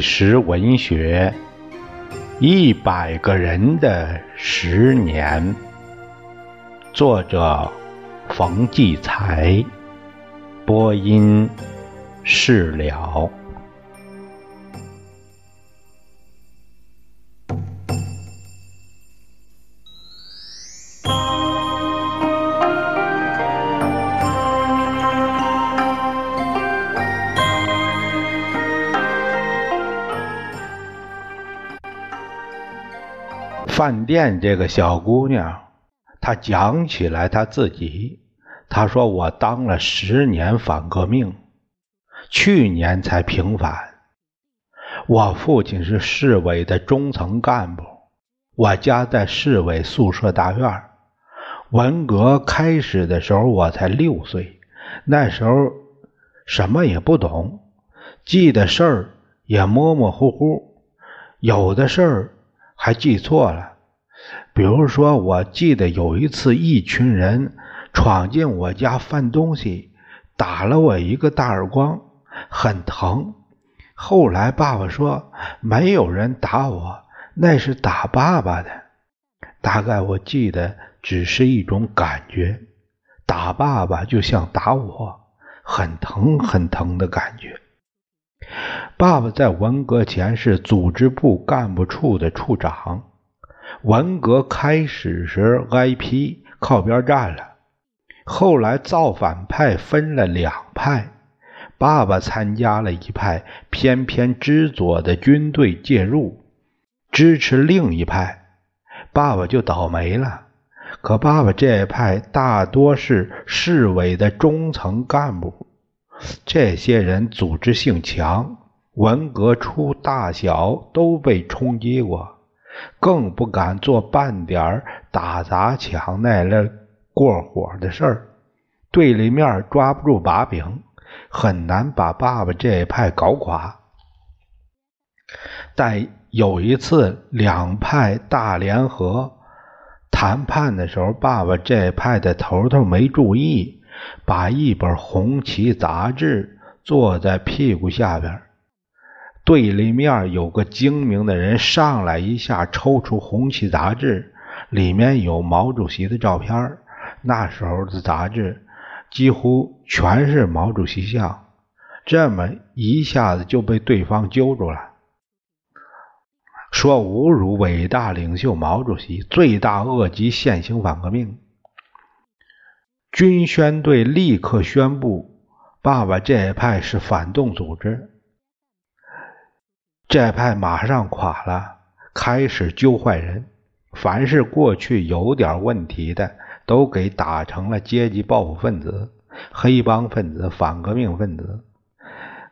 史实文学《一百个人的十年》，作者冯骥才，播音释了。饭店这个小姑娘，她讲起来她自己，她说：“我当了十年反革命，去年才平反。我父亲是市委的中层干部，我家在市委宿舍大院。文革开始的时候，我才六岁，那时候什么也不懂，记的事儿也模模糊糊，有的事儿。”还记错了，比如说，我记得有一次，一群人闯进我家翻东西，打了我一个大耳光，很疼。后来爸爸说，没有人打我，那是打爸爸的。大概我记得只是一种感觉，打爸爸就像打我，很疼很疼的感觉。爸爸在文革前是组织部干部处的处长，文革开始时挨批靠边站了，后来造反派分了两派，爸爸参加了一派，偏偏支左的军队介入，支持另一派，爸爸就倒霉了。可爸爸这一派大多是市委的中层干部，这些人组织性强。文革初，大小都被冲击过，更不敢做半点打砸抢那类过火的事儿。对立面抓不住把柄，很难把爸爸这一派搞垮。但有一次两派大联合谈判的时候，爸爸这一派的头头没注意，把一本《红旗》杂志坐在屁股下边。对立面有个精明的人上来一下抽出《红旗》杂志，里面有毛主席的照片那时候的杂志几乎全是毛主席像，这么一下子就被对方揪住了，说侮辱伟大领袖毛主席，罪大恶极，现行反革命。军宣队立刻宣布，爸爸这一派是反动组织。这派马上垮了，开始揪坏人，凡是过去有点问题的，都给打成了阶级报复分子、黑帮分子、反革命分子。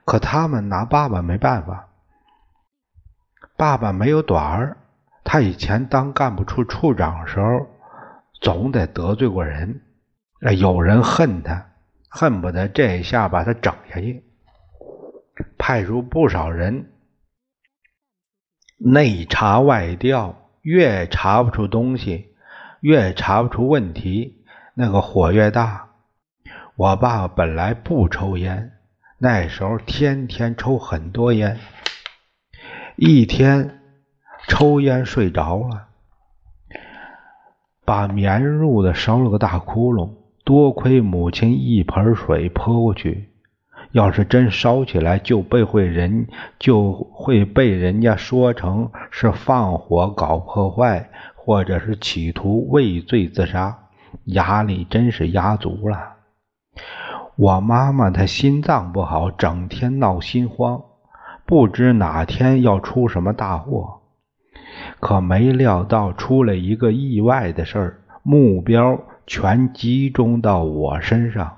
可他们拿爸爸没办法，爸爸没有短儿，他以前当干部处处长时候，总得得罪过人，有人恨他，恨不得这一下把他整下去，派出不少人。内查外调，越查不出东西，越查不出问题，那个火越大。我爸爸本来不抽烟，那时候天天抽很多烟，一天抽烟睡着了，把棉褥子烧了个大窟窿。多亏母亲一盆水泼过去。要是真烧起来，就被会人就会被人家说成是放火搞破坏，或者是企图畏罪自杀，压力真是压足了。我妈妈她心脏不好，整天闹心慌，不知哪天要出什么大祸。可没料到出了一个意外的事儿，目标全集中到我身上。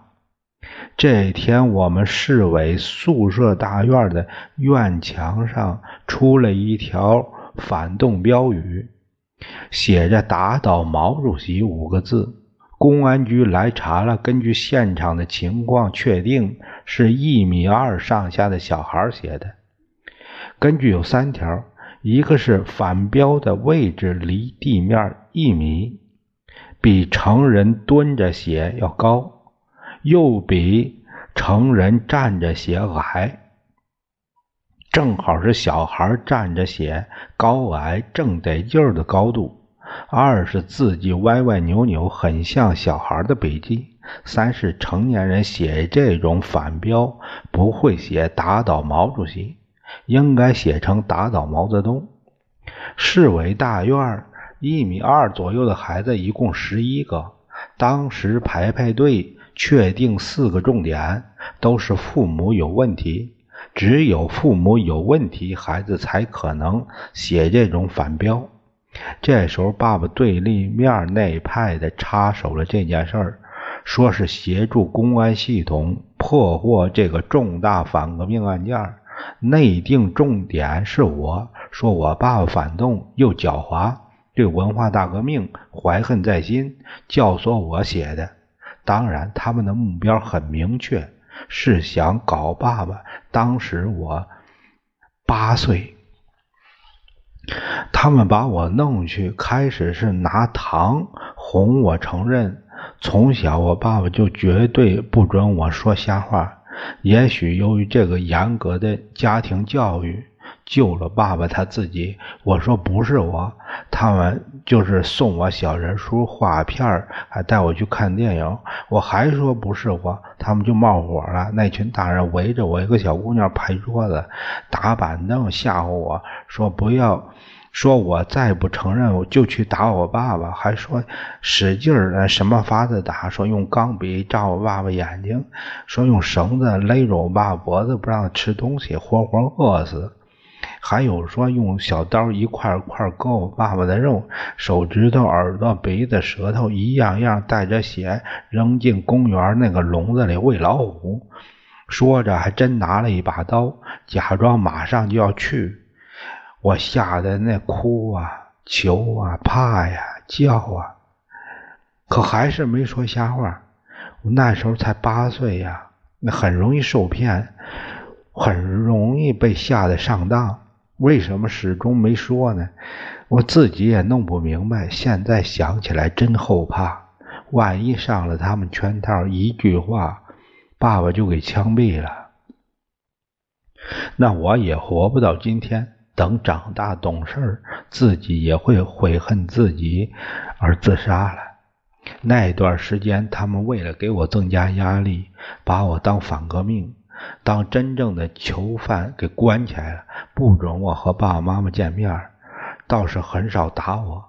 这天，我们市委宿舍大院的院墙上出了一条反动标语，写着“打倒毛主席”五个字。公安局来查了，根据现场的情况，确定是一米二上下的小孩写的。根据有三条：一个是反标的位置离地面一米，比成人蹲着写要高。又比成人站着写矮，正好是小孩站着写高矮正得劲儿的高度；二是字迹歪歪扭扭，很像小孩的笔迹；三是成年人写这种反标不会写打倒毛主席，应该写成打倒毛泽东。市委大院一米二左右的孩子一共十一个，当时排排队确定四个重点，都是父母有问题。只有父母有问题，孩子才可能写这种反标。这时候，爸爸对立面那派的插手了这件事儿，说是协助公安系统破获这个重大反革命案件，内定重点是我，说我爸爸反动又狡猾，对文化大革命怀恨在心，教唆我写的。当然，他们的目标很明确。是想搞爸爸。当时我八岁，他们把我弄去，开始是拿糖哄我承认。从小我爸爸就绝对不准我说瞎话。也许由于这个严格的家庭教育。救了爸爸他自己，我说不是我，他们就是送我小人书、画片还带我去看电影。我还说不是我，他们就冒火了。那群大人围着我一个小姑娘拍桌子、打板凳吓唬我说不要，说我再不承认我就去打我爸爸，还说使劲儿什么法子打，说用钢笔扎我爸爸眼睛，说用绳子勒着我爸爸脖子不让他吃东西，活活饿死。还有说用小刀一块块割我爸爸的肉，手指头、耳朵、鼻子、舌头一样样带着血扔进公园那个笼子里喂老虎。说着还真拿了一把刀，假装马上就要去。我吓得那哭啊、求啊、怕呀、叫啊，可还是没说瞎话。我那时候才八岁呀，那很容易受骗，很容易被吓得上当。为什么始终没说呢？我自己也弄不明白。现在想起来真后怕，万一上了他们圈套，一句话，爸爸就给枪毙了，那我也活不到今天。等长大懂事，自己也会悔恨自己而自杀了。那段时间，他们为了给我增加压力，把我当反革命。当真正的囚犯给关起来了，不准我和爸爸妈妈见面，倒是很少打我，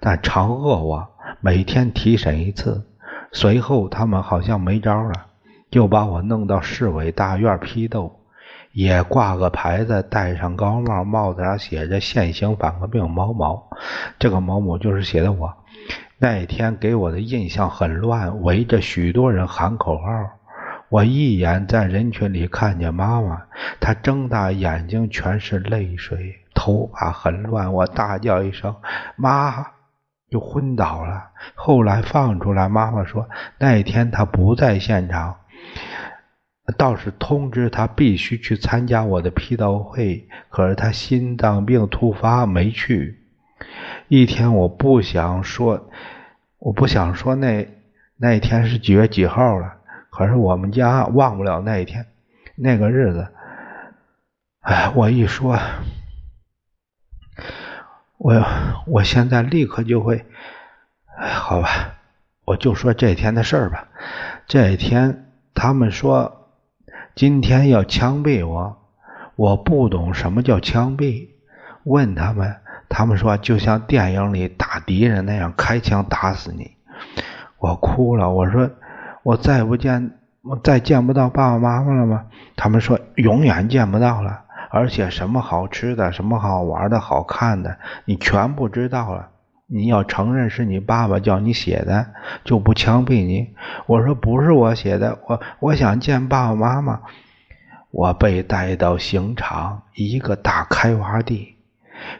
但常饿我，每天提审一次。随后他们好像没招了，就把我弄到市委大院批斗，也挂个牌子，戴上高帽，帽子上写着“现行反革命某某”，这个某某就是写的我。那天给我的印象很乱，围着许多人喊口号。我一眼在人群里看见妈妈，她睁大眼睛，全是泪水，头发很乱。我大叫一声“妈”，就昏倒了。后来放出来，妈妈说那天她不在现场，倒是通知她必须去参加我的批斗会，可是她心脏病突发没去。一天我不想说，我不想说那那天是几月几号了。可是我们家忘不了那一天，那个日子。哎，我一说，我我现在立刻就会，好吧，我就说这天的事儿吧。这一天，他们说今天要枪毙我，我不懂什么叫枪毙。问他们，他们说就像电影里打敌人那样，开枪打死你。我哭了，我说。我再不见，我再见不到爸爸妈妈了吗？他们说永远见不到了，而且什么好吃的、什么好玩的、好看的，你全不知道了。你要承认是你爸爸叫你写的，就不枪毙你。我说不是我写的，我我想见爸爸妈妈。我被带到刑场，一个大开挖地，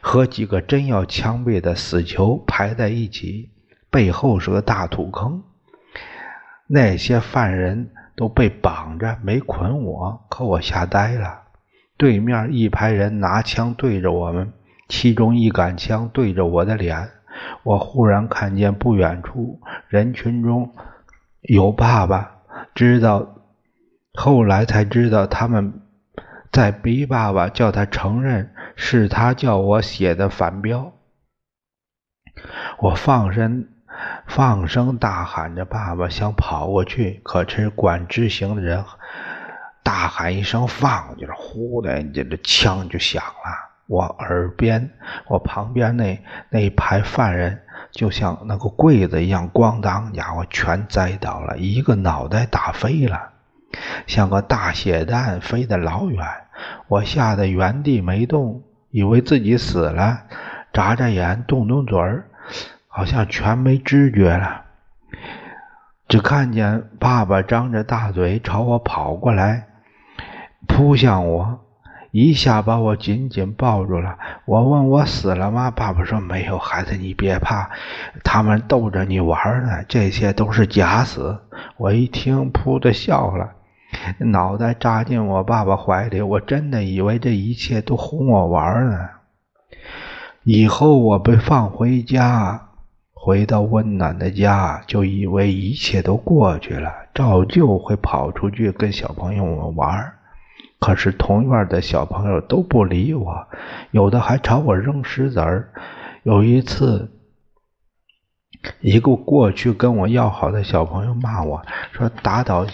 和几个真要枪毙的死囚排在一起，背后是个大土坑。那些犯人都被绑着，没捆我，可我吓呆了。对面一排人拿枪对着我们，其中一杆枪对着我的脸。我忽然看见不远处人群中有爸爸，知道后来才知道他们在逼爸爸叫他承认是他叫我写的反标。我放声放声大喊着，爸爸想跑过去，可是管执行的人大喊一声“放”，就是呼的，这这枪就响了。我耳边，我旁边那那一排犯人，就像那个柜子一样，咣当，家伙全栽倒了，一个脑袋打飞了，像个大血弹飞得老远。我吓得原地没动，以为自己死了，眨眨眼，动动嘴儿，好像全没知觉了。只看见爸爸张着大嘴朝我跑过来，扑向我。一下把我紧紧抱住了。我问我死了吗？爸爸说没有，孩子你别怕，他们逗着你玩呢，这些都是假死。我一听，噗的笑了，脑袋扎进我爸爸怀里。我真的以为这一切都哄我玩呢。以后我被放回家，回到温暖的家，就以为一切都过去了，照旧会跑出去跟小朋友们玩。可是同院的小朋友都不理我，有的还朝我扔石子儿。有一次，一个过去跟我要好的小朋友骂我说打倒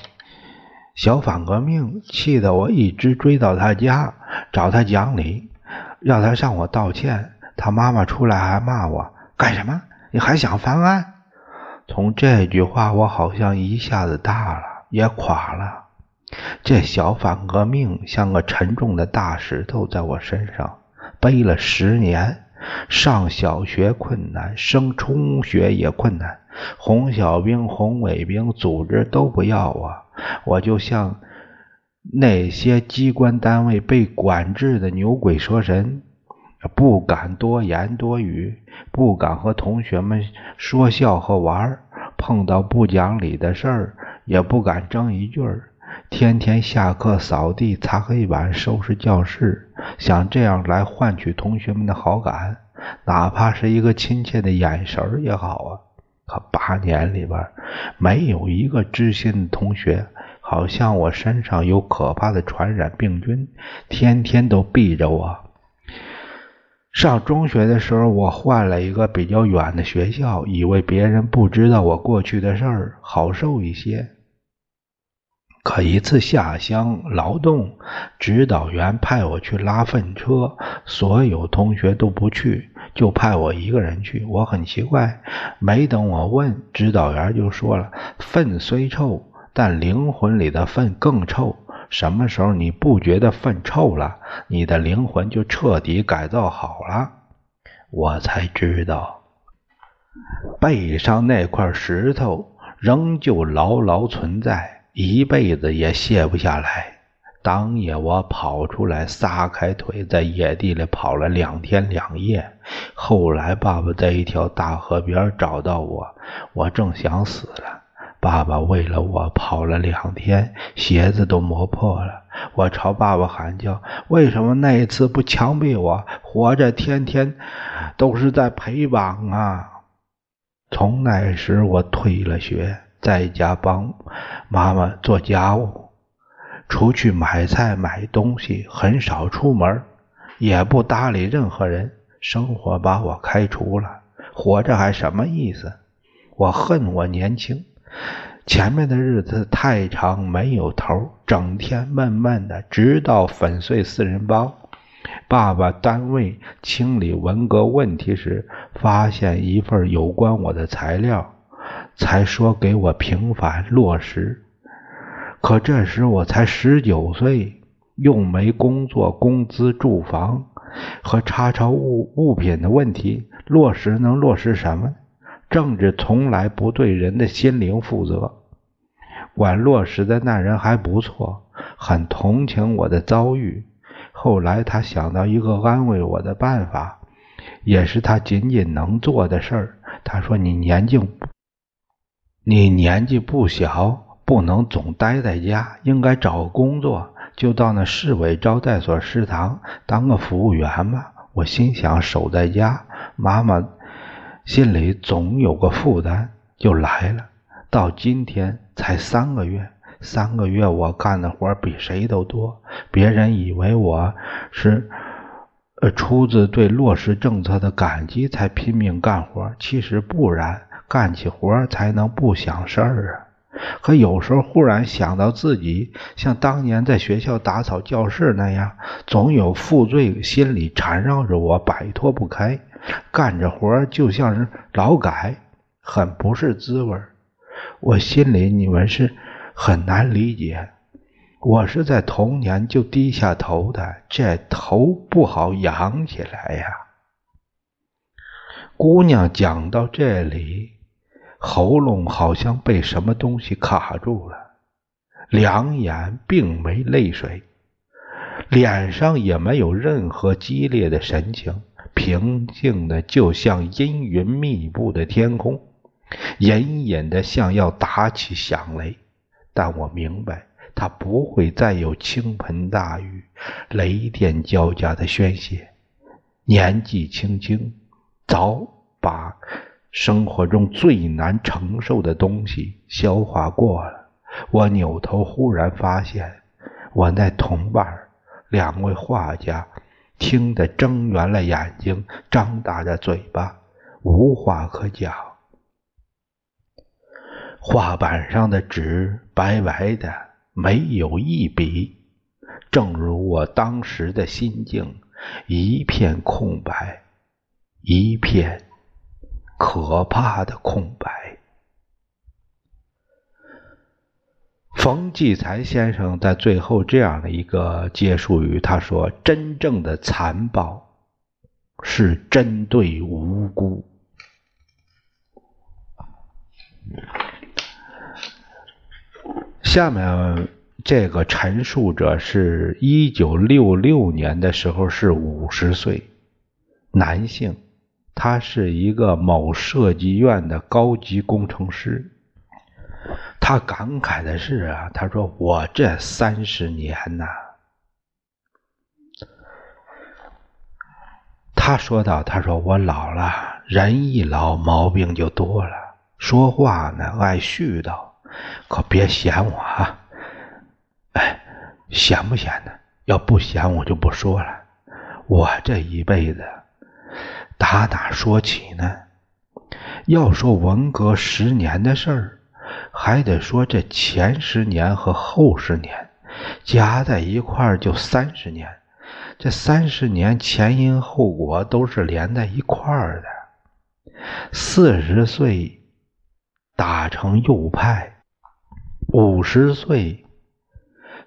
小反革命，气得我一直追到他家找他讲理，要他向我道歉。他妈妈出来还骂我干什么？你还想翻案？从这句话，我好像一下子大了，也垮了。这小反革命像个沉重的大石头在我身上背了十年，上小学困难，升中学也困难，红小兵、红卫兵组织都不要我，我就像那些机关单位被管制的牛鬼蛇神，不敢多言多语，不敢和同学们说笑和玩碰到不讲理的事儿也不敢争一句儿。天天下课扫地、擦黑板、收拾教室，想这样来换取同学们的好感，哪怕是一个亲切的眼神也好啊。可八年里边，没有一个知心的同学，好像我身上有可怕的传染病菌，天天都避着我。上中学的时候，我换了一个比较远的学校，以为别人不知道我过去的事儿，好受一些。可一次下乡劳动，指导员派我去拉粪车，所有同学都不去，就派我一个人去。我很奇怪，没等我问，指导员就说了：“粪虽臭，但灵魂里的粪更臭。什么时候你不觉得粪臭了，你的灵魂就彻底改造好了。”我才知道，背上那块石头仍旧牢牢存在。一辈子也卸不下来。当夜我跑出来，撒开腿，在野地里跑了两天两夜。后来爸爸在一条大河边找到我，我正想死了。爸爸为了我跑了两天，鞋子都磨破了。我朝爸爸喊叫：“为什么那一次不枪毙我？活着天天都是在陪绑啊！”从那时我退了学。在家帮妈妈做家务，出去买菜买东西，很少出门，也不搭理任何人。生活把我开除了，活着还什么意思？我恨我年轻，前面的日子太长没有头，整天闷闷的，直到粉碎四人帮。爸爸单位清理文革问题时，发现一份有关我的材料。才说给我平反落实，可这时我才十九岁，又没工作，工资、住房和查抄物物品的问题落实能落实什么？政治从来不对人的心灵负责。管落实的那人还不错，很同情我的遭遇。后来他想到一个安慰我的办法，也是他仅仅能做的事儿。他说：“你年纪……”你年纪不小，不能总待在家，应该找个工作，就到那市委招待所食堂当个服务员吧。我心想，守在家，妈妈心里总有个负担，就来了。到今天才三个月，三个月我干的活比谁都多，别人以为我是呃出自对落实政策的感激才拼命干活，其实不然，干起活才能不想事儿啊。可有时候忽然想到自己像当年在学校打扫教室那样，总有负罪心理缠绕着我，摆脱不开。干着活就像是劳改，很不是滋味我心里你们是很难理解。我是在童年就低下头的，这头不好扬起来呀。姑娘讲到这里。喉咙好像被什么东西卡住了，两眼并没泪水，脸上也没有任何激烈的神情，平静的就像阴云密布的天空，隐隐的像要打起响雷。但我明白，他不会再有倾盆大雨、雷电交加的宣泄。年纪轻轻，早把。生活中最难承受的东西消化过了，我扭头忽然发现，我那同伴两位画家听得睁圆了眼睛，张大着嘴巴，无话可讲。画板上的纸白白的，没有一笔，正如我当时的心境，一片空白，一片。可怕的空白。冯骥才先生在最后这样的一个结束语，他说：“真正的残暴是针对无辜。”下面这个陈述者是一九六六年的时候是五十岁，男性。他是一个某设计院的高级工程师。他感慨的是啊，他说：“我这三十年呐。”他说道：“他说我老了，人一老毛病就多了，说话呢爱絮叨，可别嫌我啊！哎，嫌不嫌呢？要不嫌我就不说了。我这一辈子……”打哪说起呢？要说文革十年的事儿，还得说这前十年和后十年，加在一块儿就三十年。这三十年前因后果都是连在一块儿的。四十岁打成右派，五十岁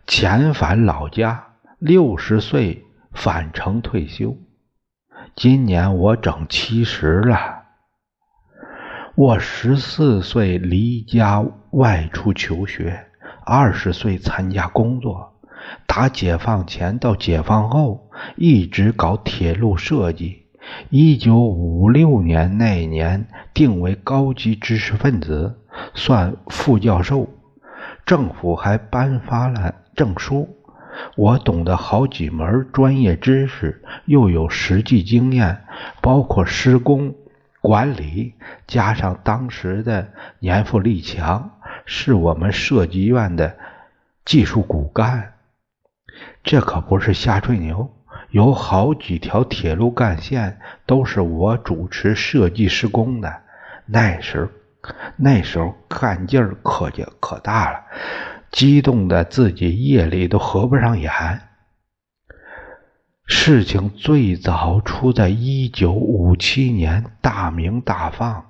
遣返老家，六十岁返城退休。今年我整七十了。我十四岁离家外出求学，二十岁参加工作，打解放前到解放后一直搞铁路设计。一九五六年那年定为高级知识分子，算副教授，政府还颁发了证书。我懂得好几门专业知识，又有实际经验，包括施工管理，加上当时的年富力强，是我们设计院的技术骨干。这可不是瞎吹牛，有好几条铁路干线都是我主持设计施工的。那时候，那时候干劲儿可就可大了。激动的自己夜里都合不上眼。事情最早出在一九五七年大鸣大放，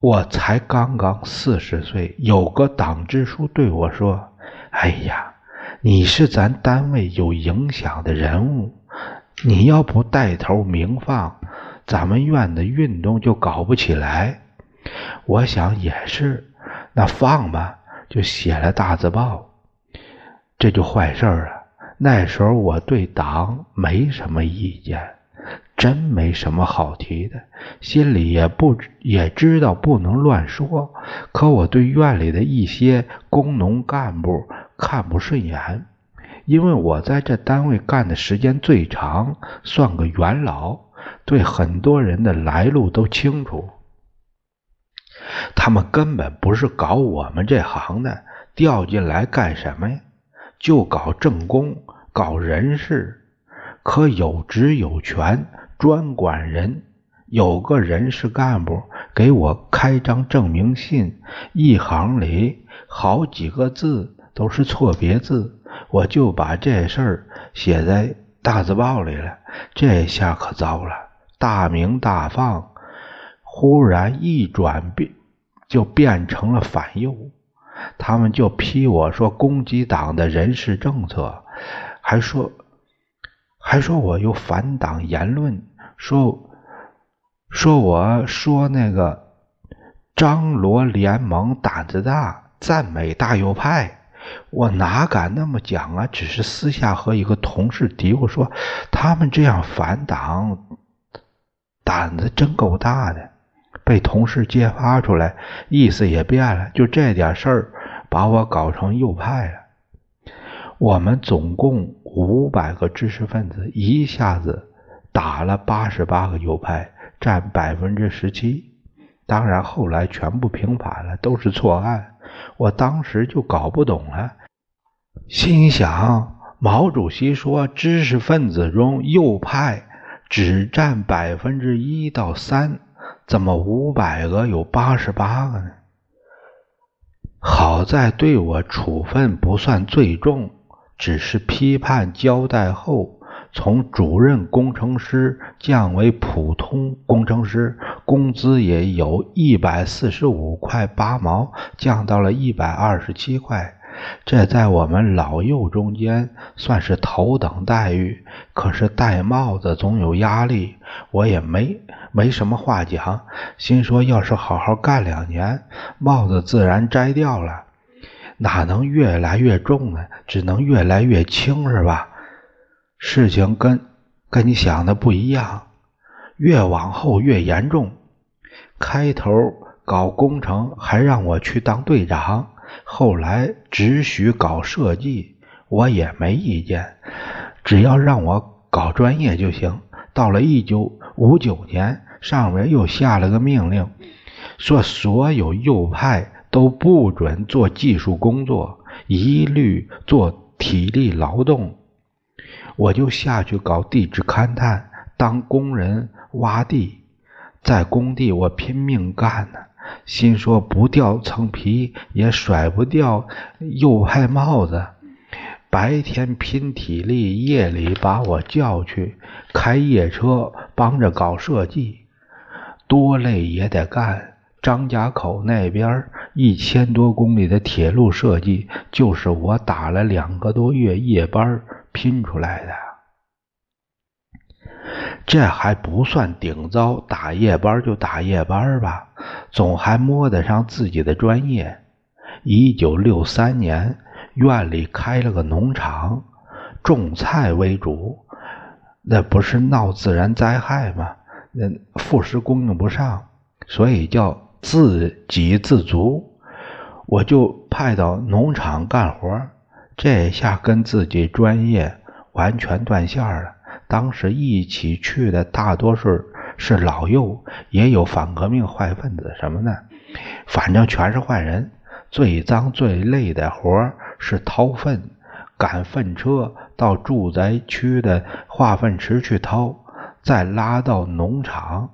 我才刚刚四十岁，有个党支书对我说：“哎呀，你是咱单位有影响的人物，你要不带头鸣放，咱们院的运动就搞不起来。”我想也是，那放吧。就写了大字报，这就坏事了。那时候我对党没什么意见，真没什么好提的，心里也不也知道不能乱说。可我对院里的一些工农干部看不顺眼，因为我在这单位干的时间最长，算个元老，对很多人的来路都清楚。他们根本不是搞我们这行的，调进来干什么呀？就搞政工，搞人事，可有职有权，专管人。有个人事干部给我开张证明信，一行里好几个字都是错别字，我就把这事儿写在大字报里了。这下可糟了，大名大放，忽然一转变，就变成了反右。他们就批我说攻击党的人事政策，还说还说我有反党言论，说。说我说那个张罗联盟胆子大，赞美大右派，我哪敢那么讲啊？只是私下和一个同事嘀咕说，他们这样反党，胆子真够大的。被同事揭发出来，意思也变了。就这点事儿，把我搞成右派了。我们总共五百个知识分子，一下子打了八十八个右派。占百分之十七，当然后来全部平反了，都是错案。我当时就搞不懂了，心想毛主席说知识分子中右派只占百分之一到三，怎么五百个有八十八个呢？好在对我处分不算最重，只是批判交代后。从主任工程师降为普通工程师，工资也有一百四十五块八毛，降到了一百二十七块。这在我们老幼中间算是头等待遇。可是戴帽子总有压力，我也没没什么话讲。心说，要是好好干两年，帽子自然摘掉了，哪能越来越重呢？只能越来越轻，是吧？事情跟跟你想的不一样，越往后越严重。开头搞工程还让我去当队长，后来只许搞设计，我也没意见，只要让我搞专业就行。到了一九五九年，上面又下了个命令，说所有右派都不准做技术工作，一律做体力劳动。我就下去搞地质勘探，当工人挖地，在工地我拼命干呢，心说不掉层皮也甩不掉右派帽子。白天拼体力，夜里把我叫去开夜车帮着搞设计，多累也得干。张家口那边一千多公里的铁路设计，就是我打了两个多月夜班。拼出来的，这还不算顶糟，打夜班就打夜班吧，总还摸得上自己的专业。一九六三年，院里开了个农场，种菜为主，那不是闹自然灾害吗？那副食供应不上，所以叫自给自足。我就派到农场干活。这下跟自己专业完全断线了。当时一起去的大多数是老幼，也有反革命坏分子什么的，反正全是坏人。最脏最累的活是掏粪，赶粪车到住宅区的化粪池去掏，再拉到农场。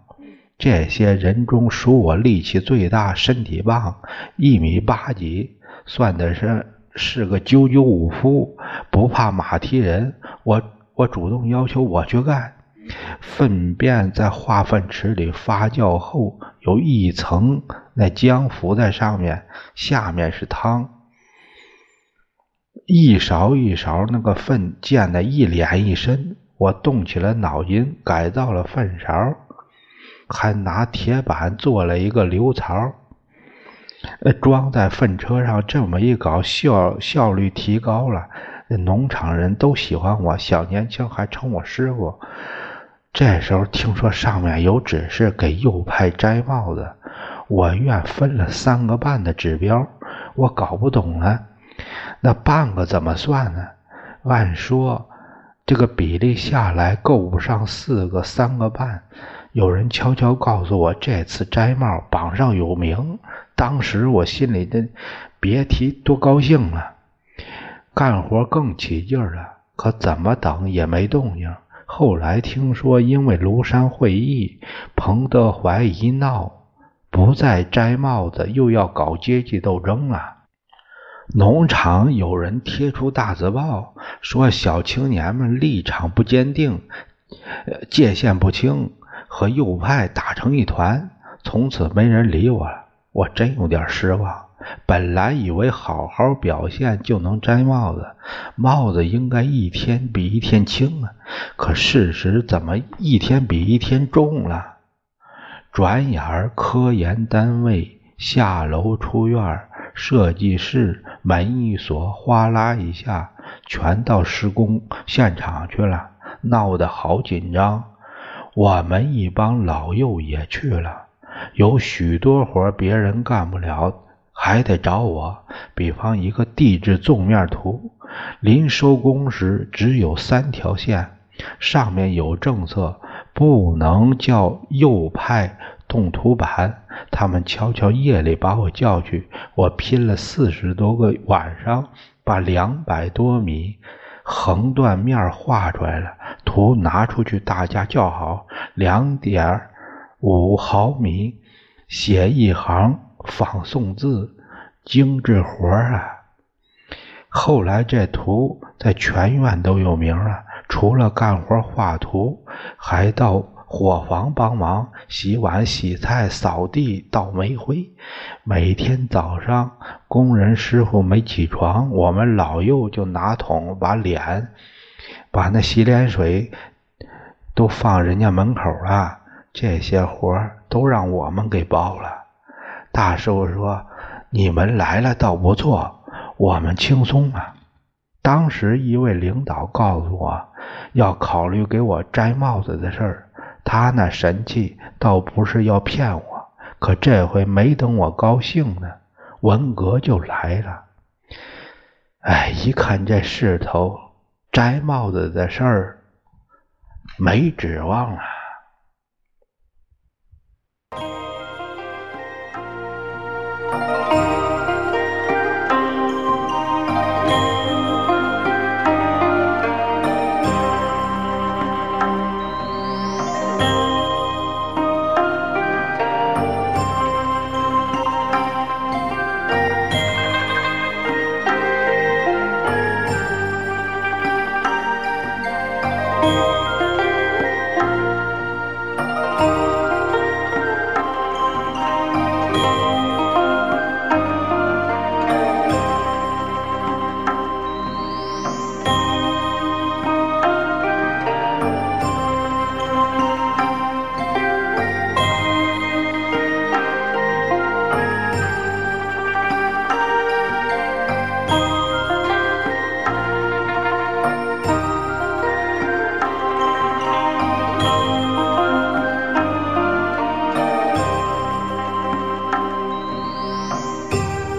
这些人中属我力气最大，身体棒，一米八几，算的是。是个九九五夫，不怕马蹄人。我我主动要求我去干。粪便在化粪池里发酵后，有一层那浆浮在上面，下面是汤。一勺一勺那个粪溅得一脸一身。我动起了脑筋，改造了粪勺，还拿铁板做了一个流槽。呃，装在粪车上，这么一搞，效效率提高了。那农场人都喜欢我，小年轻还称我师傅。这时候听说上面有指示给右派摘帽子，我院分了三个半的指标，我搞不懂了。那半个怎么算呢？按说这个比例下来够不上四个，三个半。有人悄悄告诉我，这次摘帽榜上有名。当时我心里的别提多高兴了，干活更起劲了。可怎么等也没动静。后来听说，因为庐山会议，彭德怀一闹，不再摘帽子，又要搞阶级斗争了。农场有人贴出大字报，说小青年们立场不坚定，界限不清，和右派打成一团。从此没人理我了，我真有点失望。本来以为好好表现就能摘帽子，帽子应该一天比一天轻啊，可事实怎么一天比一天重了？转眼儿，科研单位下楼出院，设计室门一锁，哗啦一下，全到施工现场去了，闹得好紧张。我们一帮老幼也去了，有许多活别人干不了。还得找我，比方一个地质纵面图，临收工时只有三条线，上面有政策，不能叫右派动图板。他们悄悄夜里把我叫去，我拼了四十多个晚上，把两百多米横断面画出来了。图拿出去，大家叫好，两点五毫米，写一行。仿宋字，精致活啊！后来这图在全院都有名了。除了干活画图，还到伙房帮忙洗碗、洗菜、扫地、倒煤灰。每天早上，工人师傅没起床，我们老幼就拿桶把脸、把那洗脸水都放人家门口了。这些活都让我们给包了。大师傅说：“你们来了倒不错，我们轻松啊。”当时一位领导告诉我，要考虑给我摘帽子的事儿。他那神气倒不是要骗我，可这回没等我高兴呢，文革就来了。哎，一看这势头，摘帽子的事儿没指望了。